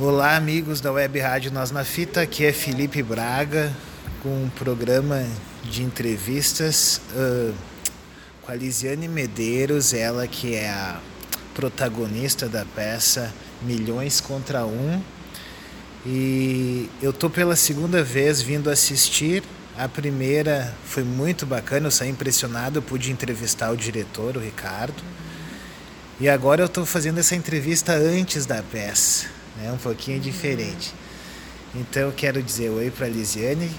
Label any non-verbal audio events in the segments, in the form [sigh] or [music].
Olá, amigos da Web Rádio Nós na Fita. Aqui é Felipe Braga com um programa de entrevistas uh, com a Lisiane Medeiros, ela que é a protagonista da peça Milhões contra Um. E eu tô pela segunda vez vindo assistir. A primeira foi muito bacana, eu saí impressionado, eu pude entrevistar o diretor, o Ricardo. E agora eu estou fazendo essa entrevista antes da peça né? um pouquinho uhum. diferente. Então eu quero dizer oi para a Lisiane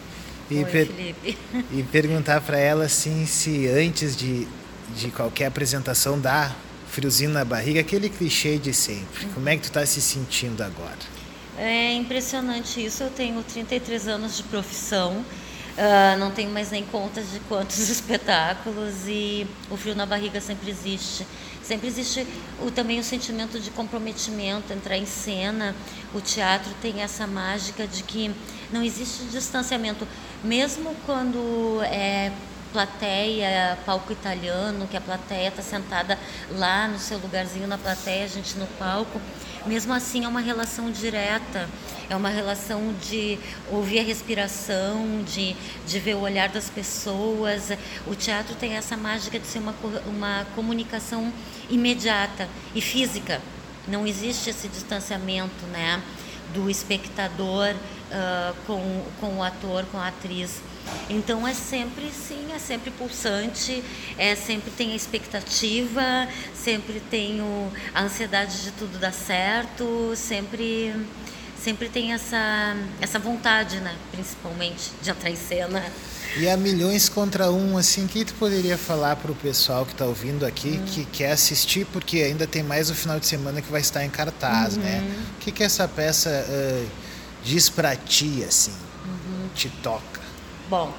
e, oi, per e perguntar para ela assim, se antes de, de qualquer apresentação dá friozinho na barriga, aquele clichê de sempre. Uhum. Como é que tu está se sentindo agora? É impressionante isso. Eu tenho 33 anos de profissão. Uh, não tenho mais nem contas de quantos [laughs] espetáculos e o frio na barriga sempre existe. Sempre existe o, também o sentimento de comprometimento, entrar em cena. O teatro tem essa mágica de que não existe distanciamento. Mesmo quando é plateia, palco italiano, que a plateia está sentada lá no seu lugarzinho na plateia, a gente no palco, mesmo assim é uma relação direta, é uma relação de ouvir a respiração, de, de ver o olhar das pessoas. O teatro tem essa mágica de ser uma, uma comunicação imediata e física. Não existe esse distanciamento né, do espectador uh, com, com o ator, com a atriz. Então é sempre sim, é sempre pulsante, é sempre tem a expectativa, sempre tenho a ansiedade de tudo dar certo, sempre sempre tem essa essa vontade, né, principalmente de entrar em cena. E a milhões contra um, assim, que tu poderia falar para o pessoal que está ouvindo aqui, hum. que quer assistir, porque ainda tem mais o final de semana que vai estar em cartaz, né? uhum. né? O que, que essa peça uh, diz para ti, assim, uhum. te toca? Bom,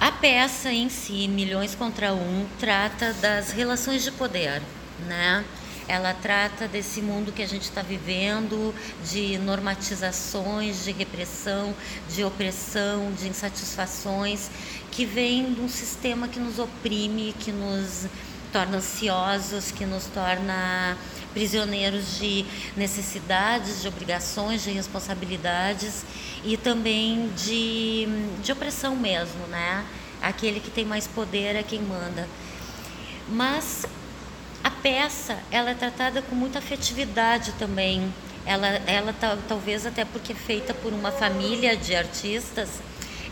a peça em si, Milhões contra Um, trata das relações de poder, né? Ela trata desse mundo que a gente está vivendo, de normatizações, de repressão, de opressão, de insatisfações, que vem de um sistema que nos oprime, que nos torna ansiosos, que nos torna prisioneiros de necessidades, de obrigações, de responsabilidades e também de, de opressão mesmo, né? Aquele que tem mais poder é quem manda. Mas a peça, ela é tratada com muita afetividade também. Ela, ela talvez até porque é feita por uma família de artistas,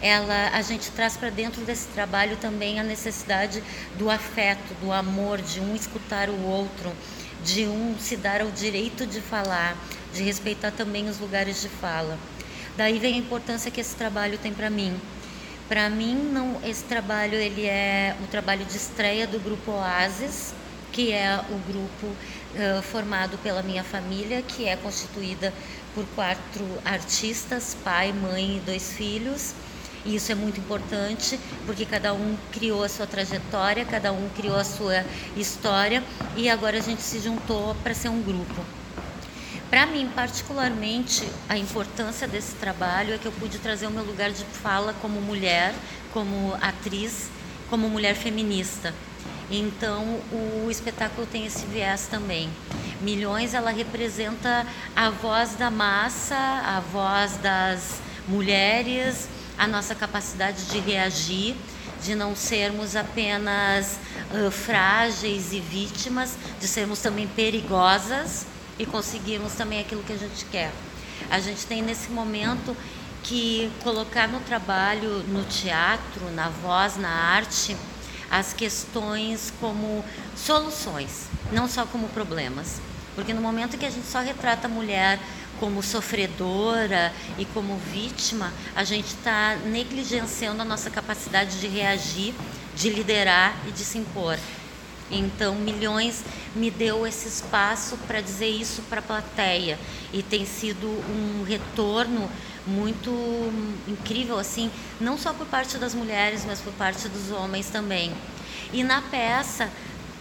ela a gente traz para dentro desse trabalho também a necessidade do afeto, do amor, de um escutar o outro, de um se dar o direito de falar, de respeitar também os lugares de fala. Daí vem a importância que esse trabalho tem para mim. Para mim, não, esse trabalho ele é o trabalho de estreia do grupo Oasis, que é o grupo uh, formado pela minha família, que é constituída por quatro artistas, pai, mãe e dois filhos. E isso é muito importante, porque cada um criou a sua trajetória, cada um criou a sua história e agora a gente se juntou para ser um grupo. Para mim, particularmente, a importância desse trabalho é que eu pude trazer o meu lugar de fala como mulher, como atriz, como mulher feminista. Então, o espetáculo tem esse viés também. Milhões, ela representa a voz da massa, a voz das mulheres, a nossa capacidade de reagir, de não sermos apenas uh, frágeis e vítimas, de sermos também perigosas e conseguirmos também aquilo que a gente quer. A gente tem nesse momento que colocar no trabalho, no teatro, na voz, na arte, as questões como soluções, não só como problemas. Porque no momento que a gente só retrata a mulher como sofredora e como vítima, a gente está negligenciando a nossa capacidade de reagir, de liderar e de se impor. Então, Milhões me deu esse espaço para dizer isso para a plateia e tem sido um retorno muito incrível assim, não só por parte das mulheres, mas por parte dos homens também. E na peça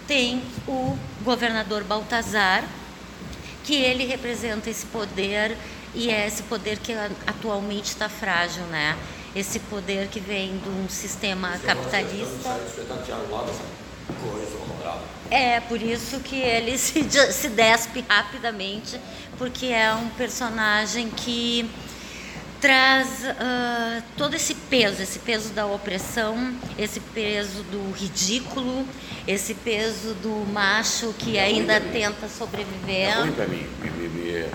tem o governador Baltazar, que ele representa esse poder e é esse poder que atualmente está frágil, né? Esse poder que vem de um sistema capitalista. É, por isso que ele [laughs] se, se despe rapidamente, porque é um personagem que traz uh, todo esse peso, esse peso da opressão, esse peso do ridículo, esse peso do macho que é ainda tenta sobreviver. É ruim para mim. Me, me, me, uh,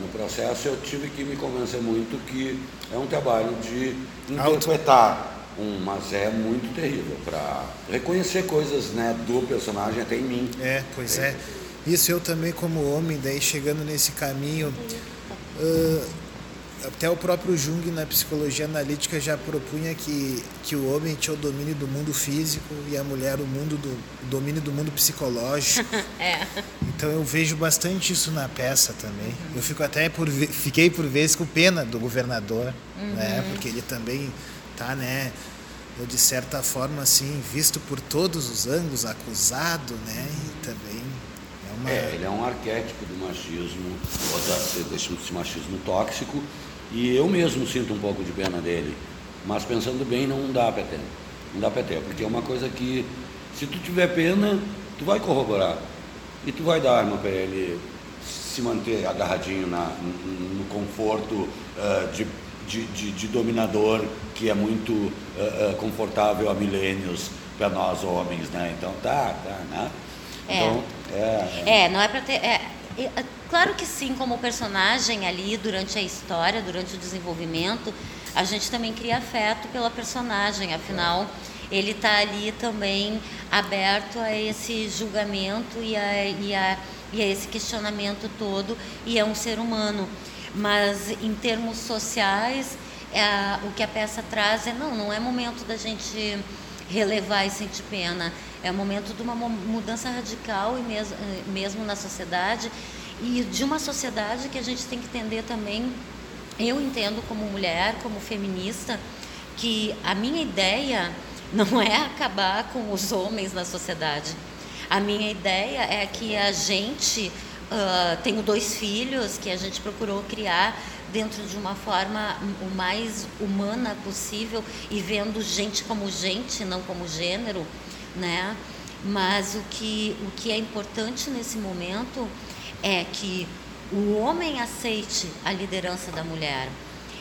no processo eu tive que me convencer muito que é um trabalho de interpretar um, mas é muito terrível para reconhecer coisas né, do personagem até em mim. É, pois é. é. Isso eu também como homem, daí chegando nesse caminho, uh, até o próprio Jung na psicologia analítica já propunha que, que o homem tinha o domínio do mundo físico e a mulher o mundo do o domínio do mundo psicológico. [laughs] é. Então eu vejo bastante isso na peça também. Uhum. Eu fico até por fiquei por vezes com pena do governador, uhum. né? Porque ele também tá, né? De certa forma, assim, visto por todos os ângulos, acusado, né? E também é. É, ele é um arquétipo do machismo, ou desse machismo tóxico, e eu mesmo sinto um pouco de pena dele. Mas pensando bem, não dá para ter. Não dá para ter, porque é uma coisa que, se tu tiver pena, tu vai corroborar. E tu vai dar arma para ele se manter agarradinho na, no, no conforto uh, de de, de, de dominador que é muito uh, uh, confortável há milênios para nós homens, né? Então tá, tá, né? É. Então, é, é, é não é para ter. É, é, claro que sim, como personagem ali durante a história, durante o desenvolvimento, a gente também cria afeto pela personagem, afinal ele está ali também aberto a esse julgamento e a, e, a, e a esse questionamento todo e é um ser humano. Mas em termos sociais, é, o que a peça traz é não, não é momento da gente relevar e sentir pena, é momento de uma mudança radical e mesmo, mesmo na sociedade e de uma sociedade que a gente tem que entender também, eu entendo como mulher, como feminista, que a minha ideia não é acabar com os homens na sociedade. A minha ideia é que a gente Uh, tenho dois filhos que a gente procurou criar dentro de uma forma o mais humana possível e vendo gente como gente, não como gênero, né? Mas o que, o que é importante nesse momento é que o homem aceite a liderança da mulher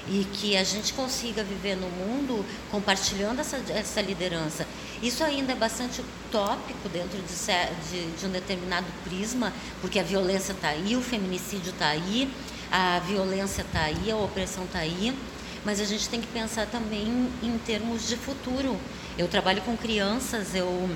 e que a gente consiga viver no mundo compartilhando essa, essa liderança. Isso ainda é bastante utópico dentro de, de, de um determinado prisma, porque a violência está aí, o feminicídio está aí, a violência está aí, a opressão está aí, mas a gente tem que pensar também em termos de futuro. Eu trabalho com crianças, eu,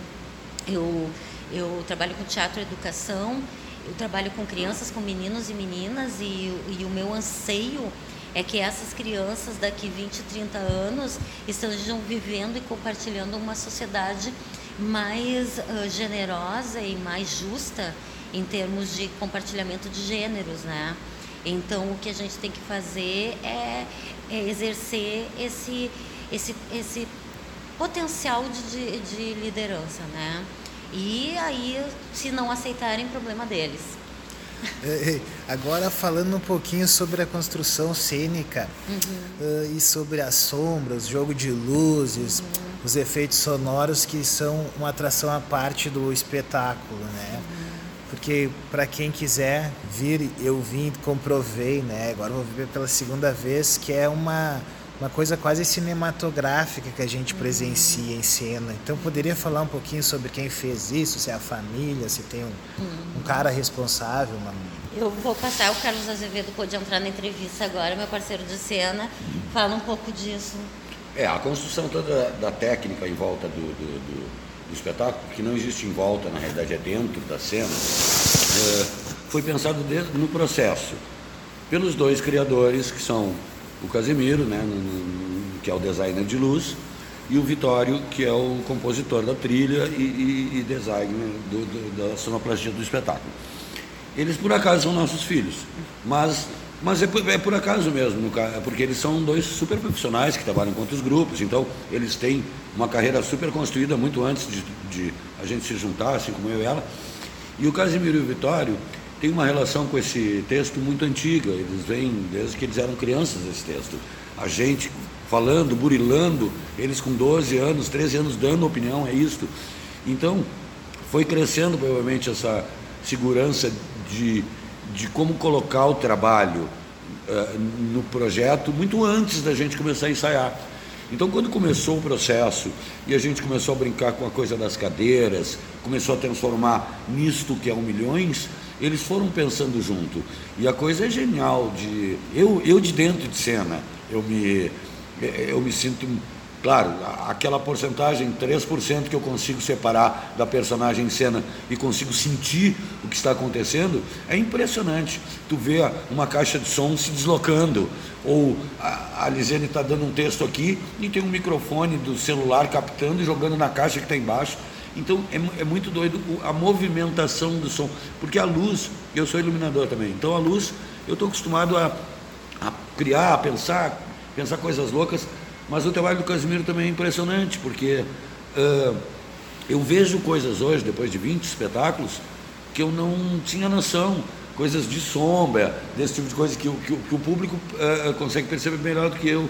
eu, eu trabalho com teatro e educação, eu trabalho com crianças, com meninos e meninas, e, e o meu anseio é que essas crianças daqui 20, 30 anos estejam vivendo e compartilhando uma sociedade mais uh, generosa e mais justa em termos de compartilhamento de gêneros, né? Então o que a gente tem que fazer é, é exercer esse, esse, esse potencial de, de, de liderança, né? E aí, se não aceitarem, problema deles. [laughs] Agora falando um pouquinho sobre a construção cênica uhum. uh, e sobre as sombras, jogo de luzes, uhum. os efeitos sonoros que são uma atração à parte do espetáculo, né? Uhum. Porque para quem quiser vir, eu vim, comprovei, né? Agora vou ver pela segunda vez que é uma uma coisa quase cinematográfica que a gente presencia em cena. Então poderia falar um pouquinho sobre quem fez isso, se é a família, se tem um, um uhum. cara responsável. Uma... Eu vou passar, o Carlos Azevedo pode entrar na entrevista agora, meu parceiro de cena, fala um pouco disso. É, a construção toda da técnica em volta do, do, do, do espetáculo, que não existe em volta, na realidade é dentro da cena, é, foi pensado desde, no processo pelos dois criadores, que são o Casimiro, né, que é o designer de luz, e o Vitório, que é o compositor da trilha e, e, e designer do, do, da sonoplastia do espetáculo. Eles, por acaso, são nossos filhos, mas, mas é, por, é por acaso mesmo, porque eles são dois super profissionais que trabalham com outros grupos, então eles têm uma carreira super construída muito antes de, de a gente se juntar, assim como eu e ela. E o Casimiro e o Vitório tem uma relação com esse texto muito antiga, eles vêm desde que eles eram crianças esse texto. A gente falando, burilando, eles com 12 anos, 13 anos dando opinião, é isto. Então, foi crescendo provavelmente essa segurança de, de como colocar o trabalho uh, no projeto muito antes da gente começar a ensaiar. Então, quando começou o processo e a gente começou a brincar com a coisa das cadeiras, começou a transformar nisto que é um milhões, eles foram pensando junto. E a coisa é genial de eu, eu de dentro de cena, eu me eu me sinto Claro, aquela porcentagem, 3% que eu consigo separar da personagem em cena e consigo sentir o que está acontecendo, é impressionante. Tu vê uma caixa de som se deslocando, ou a, Lisiane está dando um texto aqui e tem um microfone do celular captando e jogando na caixa que está embaixo. Então é, é, muito doido a movimentação do som, porque a luz, eu sou iluminador também, então a luz eu estou acostumado a, a criar, a pensar, pensar coisas loucas mas o trabalho do Casimiro também é impressionante, porque uh, eu vejo coisas hoje, depois de 20 espetáculos, que eu não tinha noção. Coisas de sombra, desse tipo de coisa que, que, que o público uh, consegue perceber melhor do que eu.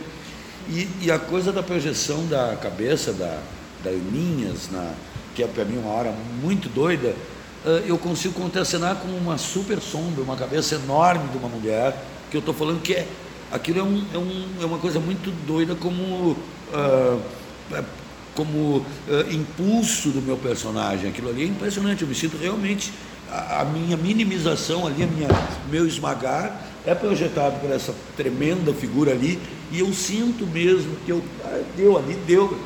E, e, a coisa da projeção da cabeça da, da Aninhas, na, que é para mim uma hora muito doida, uh, eu consigo contracenar com uma super sombra, uma cabeça enorme de uma mulher, que eu estou falando que é aquilo é, um, é, um, é uma coisa muito doida como, uh, como uh, impulso do meu personagem. Aquilo ali é impressionante, eu me sinto realmente. A, a minha minimização ali, a minha, meu esmagar, é projetado por essa tremenda figura ali, e eu sinto mesmo que eu, ah, deu ali, deu.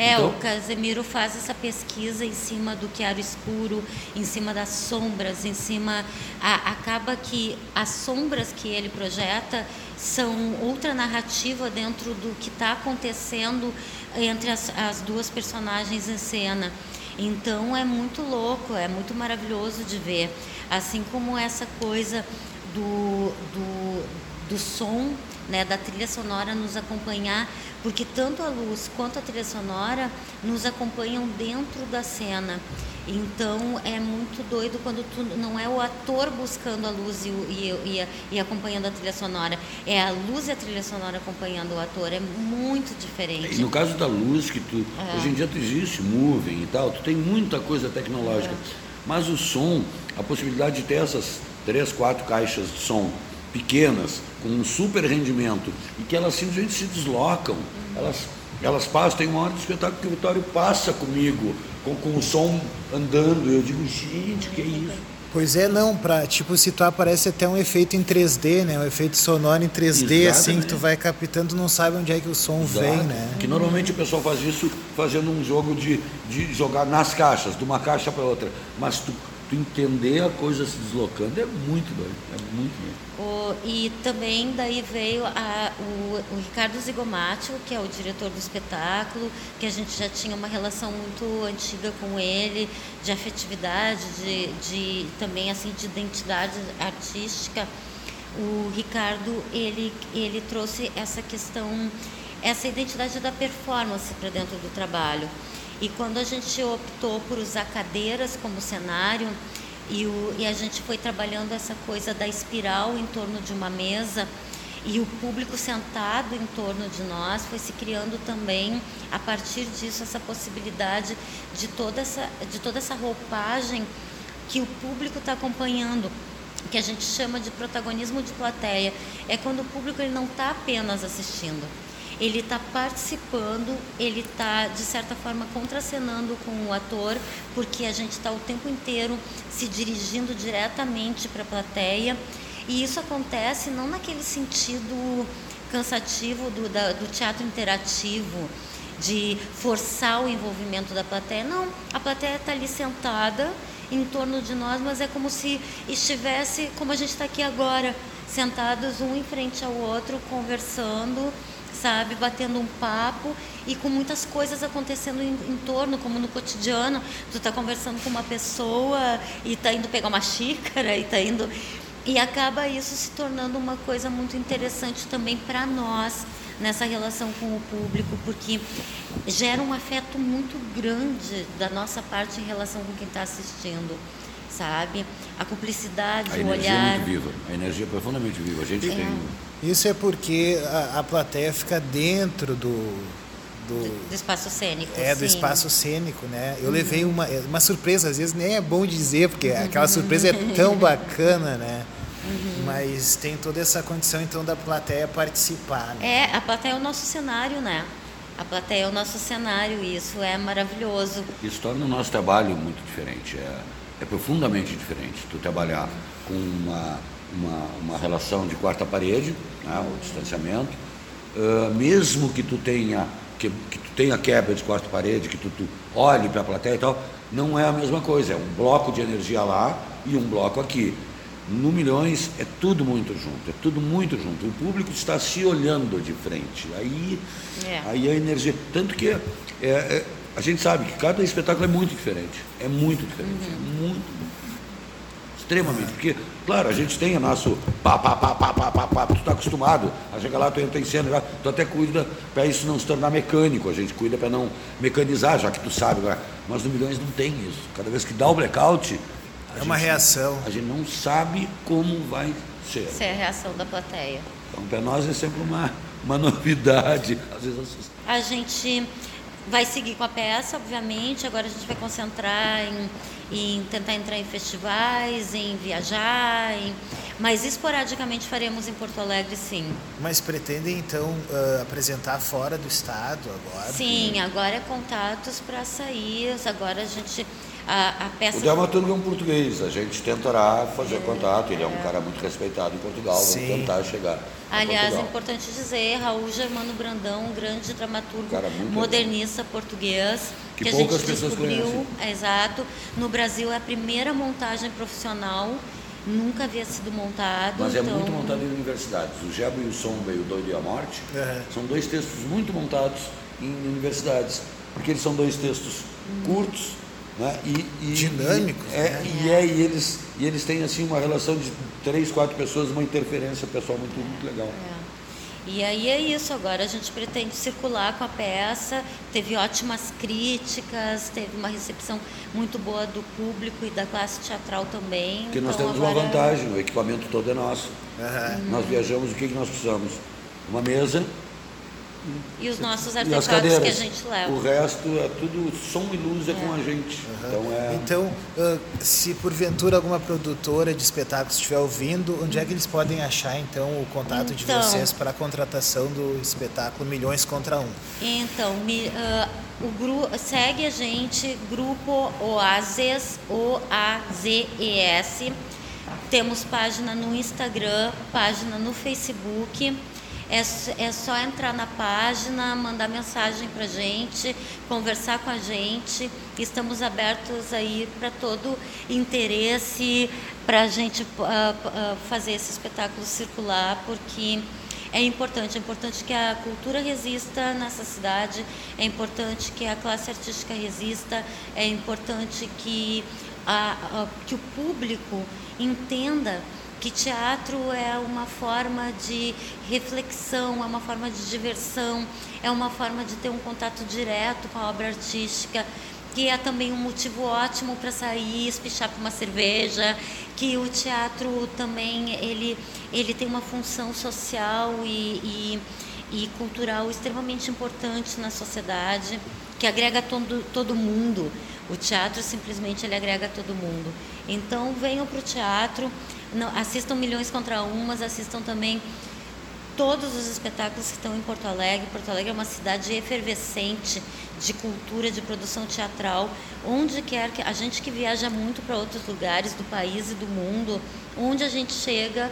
É, então, o Casemiro faz essa pesquisa em cima do que era escuro, em cima das sombras, em cima. A, acaba que as sombras que ele projeta são outra narrativa dentro do que está acontecendo entre as, as duas personagens em cena. Então é muito louco, é muito maravilhoso de ver. Assim como essa coisa do, do, do som, né, da trilha sonora nos acompanhar porque tanto a luz quanto a trilha sonora nos acompanham dentro da cena. Então é muito doido quando tu não é o ator buscando a luz e, e, e, e, acompanhando a trilha sonora, é a luz e a trilha sonora acompanhando o ator, é muito diferente. E no caso da luz, que tu, é. hoje em dia tu existe, moving e tal, tu tem muita coisa tecnológica, é. mas o som, a possibilidade de ter essas três, quatro caixas de som pequenas, com um super rendimento, e que elas simplesmente se deslocam. Elas, elas passam, tem uma hora do espetáculo que o Vitório passa comigo, com, com o som andando. Eu digo, gente, que é isso? Pois é, não, para tipo situar parece até um efeito em 3D, né? Um efeito sonoro em 3D, Exatamente. assim, que tu vai captando, não sabe onde é que o som Exato. vem, né? Que normalmente o pessoal faz isso fazendo um jogo de, de jogar nas caixas, de uma caixa para outra. Mas tu tu entender a coisa se deslocando é muito doido, é muito doido. O, e também daí veio a, o, o, Ricardo Zigomati, que é o diretor do espetáculo, que a gente já tinha uma relação muito antiga com ele, de afetividade, de, de também assim de identidade artística. O Ricardo ele, ele trouxe essa questão, essa identidade da performance para dentro do trabalho. E quando a gente optou por usar cadeiras como cenário, e, o, e a gente foi trabalhando essa coisa da espiral em torno de uma mesa, e o público sentado em torno de nós foi se criando também a partir disso essa possibilidade de toda essa de toda essa roupagem que o público está acompanhando que a gente chama de protagonismo de plateia. É quando o público ele não está apenas assistindo ele está participando, ele está, de certa forma, contracenando com o ator, porque a gente está o tempo inteiro se dirigindo diretamente para a plateia. E isso acontece não naquele sentido cansativo do, da, do teatro interativo, de forçar o envolvimento da plateia. Não, a plateia está ali sentada em torno de nós, mas é como se estivesse, como a gente está aqui agora, sentados um em frente ao outro, conversando sabe? Batendo um papo e com muitas coisas acontecendo em, em torno, como no cotidiano. Tu está conversando com uma pessoa e está indo pegar uma [laughs] xícara e está indo. E acaba isso se tornando uma coisa muito interessante também para nós nessa relação com o público, porque gera um afeto muito grande da nossa parte em relação com quem está assistindo sabe? A cumplicidade, a o olhar. É muito viva, a energia é profundamente viva. A gente é. tem isso é porque a, a plateia fica dentro do, do, do espaço cênico. É, sim. do espaço cênico, né? Eu uhum. levei uma, uma surpresa, às vezes nem é bom dizer, porque aquela surpresa é tão [laughs] bacana, né? Uhum. Mas tem toda essa condição então da plateia participar. Né? É, a plateia é o nosso cenário, né? A plateia é o nosso cenário e isso é maravilhoso. Isso torna o nosso trabalho muito diferente, é, é profundamente diferente. Tu trabalhar com uma, uma, uma relação de quarta parede, né, o distanciamento, uh, mesmo que tu tenha que, que tu tenha quebra de quarta parede, que tu, tu olhe para a plateia e tal, não é a mesma coisa. É um bloco de energia lá e um bloco aqui. No Milhões é tudo muito junto, é tudo muito junto. O público está se olhando de frente. Aí, é. aí a energia. Tanto que é, é, a gente sabe que cada espetáculo é muito diferente. É muito diferente. Uhum. É muito. Extremamente. Porque, claro, a gente tem o nosso pá, pá, pá, pá, pá, pá, pá. Tu está acostumado a chegar lá, tu entra em cena, tu até cuida para isso não se tornar mecânico. A gente cuida para não mecanizar, já que tu sabe. Mas no Milhões não tem isso. Cada vez que dá o blackout é uma reação. A gente não sabe como vai ser. Ser é a reação da plateia. Então, para nós é sempre uma, uma novidade, [laughs] às vezes assusta. A gente vai seguir com a peça, obviamente. Agora a gente vai concentrar em, em tentar entrar em festivais, em viajar, em... mas esporadicamente faremos em Porto Alegre, sim. Mas pretendem então uh, apresentar fora do estado agora? Sim, agora é contatos para sair. Agora a gente a, a peça. O dramaturgo é um português, a gente tentará fazer é, contato, ele é, é, um cara muito respeitado em Portugal, Sim. vamos tentar chegar. Aliás, é importante dizer, Raul Germano Brandão, um grande dramaturgo modernista português, que, que a gente descobriu, é, exato, no Brasil é a primeira montagem profissional nunca havia sido montado. Mas é então... é muito montado em universidades. O Gebo e o Sombra e o Doido e a Morte uhum. são dois textos muito montados em universidades, porque eles são dois textos uhum. curtos, né? E, e, Dinâmicos. E, é, né? e, é, e, eles, e eles têm assim uma relação de três, quatro pessoas, uma interferência pessoal muito, muito legal. É. E aí é isso, agora a gente pretende circular com a peça, teve ótimas críticas, teve uma recepção muito boa do público e da classe teatral também. Porque nós então, temos agora... uma vantagem, o equipamento todo é nosso. Uhum. Nós viajamos, o que, que nós precisamos? Uma mesa, e os nossos artefatos que a gente leva. O resto é tudo som e luz é, é. com a gente. Uhum. Então, é... então uh, se porventura alguma produtora de espetáculos estiver ouvindo, onde é que eles podem achar então o contato então, de vocês para a contratação do espetáculo Milhões contra Um? Então, uh, o grupo segue a gente, Grupo Oases, O-A-Z-E-S. Temos página no Instagram, página no Facebook é, é só entrar na página, mandar mensagem para gente, conversar com a gente. Estamos abertos aí para todo interesse, para a gente uh, uh, fazer esse espetáculo circular, porque é importante, é importante que a cultura resista nessa cidade, é importante que a classe artística resista, é importante que, a, a, que o público entenda que teatro é uma forma de reflexão, é uma forma de diversão, é uma forma de ter um contato direto com a obra artística, que é também um motivo ótimo para sair, espichar para uma cerveja, que o teatro também ele, ele tem uma função social e, e, e cultural extremamente importante na sociedade, que agrega todo, todo mundo. O teatro simplesmente ele agrega todo mundo. Então venham para o teatro. Não, assistam Milhões contra Um, mas assistam também todos os espetáculos que estão em Porto Alegre. Porto Alegre é uma cidade efervescente de cultura, de produção teatral. Onde quer que a gente que viaja muito para outros lugares do país e do mundo, onde a gente chega,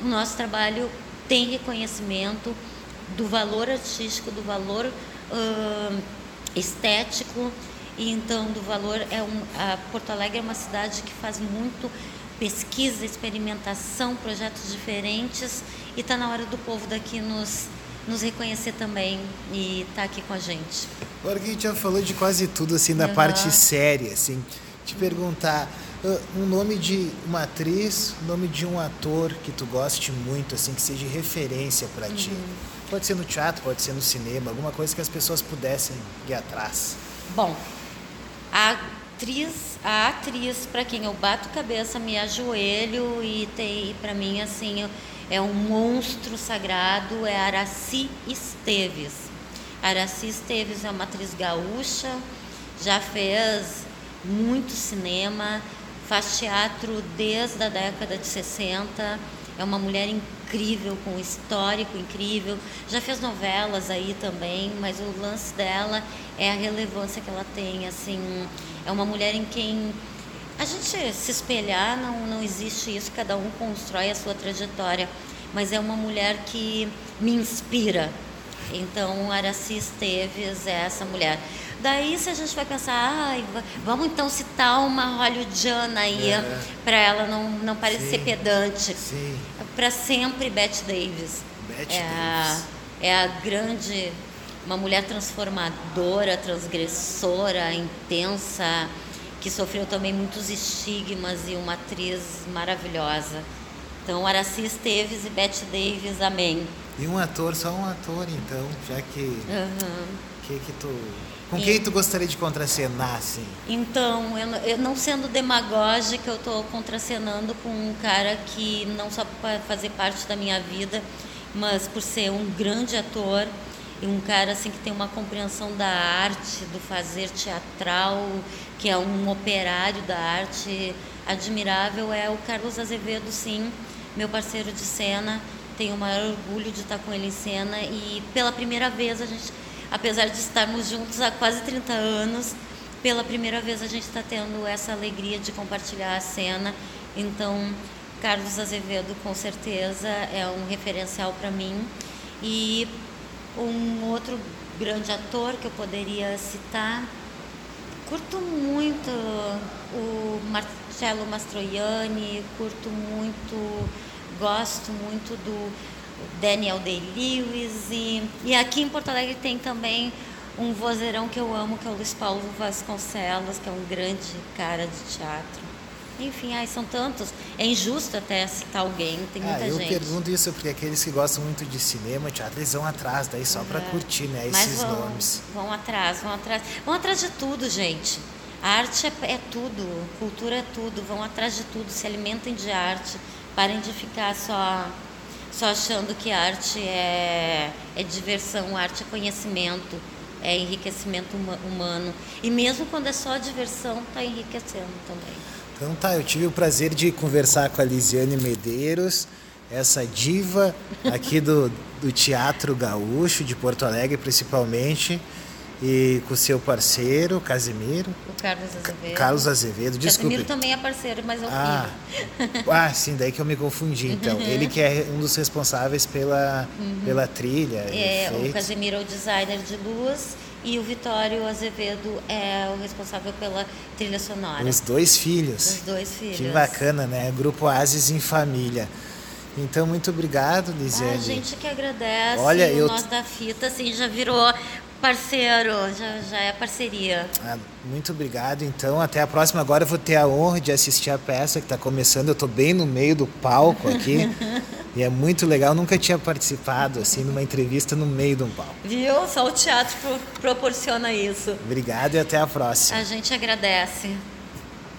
o nosso trabalho tem reconhecimento do valor artístico, do valor uh, estético e então do valor é um, Porto Alegre é uma cidade que faz muito pesquisa, experimentação, projetos diferentes e está na hora do povo daqui nos, nos reconhecer também e estar tá aqui com a gente. Agora que a gente já falou de quase tudo, assim, da uhum. parte séria, assim, te perguntar uh, um nome de uma atriz, um nome de um ator que tu goste muito, assim, que seja referência para uhum. ti. Pode ser no teatro, pode ser no cinema, alguma coisa que as pessoas pudessem ir atrás. Bom, a atriz, a atriz para quem eu bato cabeça, me ajoelho e tem para mim assim é um monstro sagrado é Araci Esteves. Araci Esteves é uma atriz gaúcha, já fez muito cinema, faz teatro desde a década de 60, é uma mulher incrível, com um histórico incrível, já fez novelas aí também, mas o lance dela é a relevância que ela tem, assim, é uma mulher em quem a gente se espelhar, não, não existe isso, cada um constrói a sua trajetória, mas é uma mulher que me inspira, então, Araci Esteves é essa mulher. Daí, se a gente vai pensar, ah, vamos então citar uma hollywoodiana aí, é. para ela não, não parecer Sim. pedante. Para sempre, Bette Davis. Bette é, Davis. A, é a grande, uma mulher transformadora, transgressora, intensa, que sofreu também muitos estigmas e uma atriz maravilhosa. Então, Araci Esteves e Bette Davis, amém. E um ator, só um ator, então, já que. Uhum. que, que tu, com e... quem tu gostaria de contracenar, assim? Então, eu, eu não sendo demagógica, eu estou contracenando com um cara que não só para fazer parte da minha vida, mas por ser um grande ator e um cara assim que tem uma compreensão da arte, do fazer teatral, que é um operário da arte admirável, é o Carlos Azevedo, sim, meu parceiro de cena. Tenho o maior orgulho de estar com ele em cena. E pela primeira vez a gente, apesar de estarmos juntos há quase 30 anos, pela primeira vez a gente está tendo essa alegria de compartilhar a cena. Então, Carlos Azevedo com certeza é um referencial para mim. E um outro grande ator que eu poderia citar curto muito o Marcello Mastroianni, curto muito gosto muito do Daniel Day-Lewis e, e aqui em Porto Alegre tem também um vozeirão que eu amo, que é o Luiz Paulo Vasconcelos, que é um grande cara de teatro. Enfim, ai, são tantos. É injusto até citar alguém, tem muita ah, eu gente. Eu pergunto isso porque aqueles que gostam muito de cinema, teatro, eles vão atrás daí só para curtir, né, esses vão, nomes. Vão atrás, vão atrás. Vão atrás de tudo, gente. A arte é, é tudo, cultura é tudo, vão atrás de tudo, se alimentem de arte Parem de ficar só, só achando que arte é, é diversão, arte é conhecimento, é enriquecimento humano. E mesmo quando é só diversão, está enriquecendo também. Então tá, eu tive o prazer de conversar com a Lisiane Medeiros, essa diva aqui do, do Teatro Gaúcho, de Porto Alegre principalmente e com o seu parceiro, Casimiro. O Carlos Azevedo. Carlos Azevedo, desculpe. Casimiro também é parceiro, mas é o ah, filho. Ah, sim, daí que eu me confundi, então. Ele que é um dos responsáveis pela, uhum. pela trilha. É, o Casimiro é o designer de luz e o Vitório Azevedo é o responsável pela trilha sonora. Os dois filhos. Os dois filhos. Que bacana, né? Grupo Ases em Família. Então, muito obrigado, Lisiane. A gente que agradece. Olha, o eu... Nós da Fita, assim, já virou parceiro, já, já é parceria. Ah, muito obrigado. Então, até a próxima. Agora eu vou ter a honra de assistir a peça que está começando. Eu estou bem no meio do palco aqui. [laughs] e é muito legal. Nunca tinha participado assim numa entrevista no meio de um palco. Viu? Só o teatro proporciona isso. Obrigado e até a próxima. A gente agradece.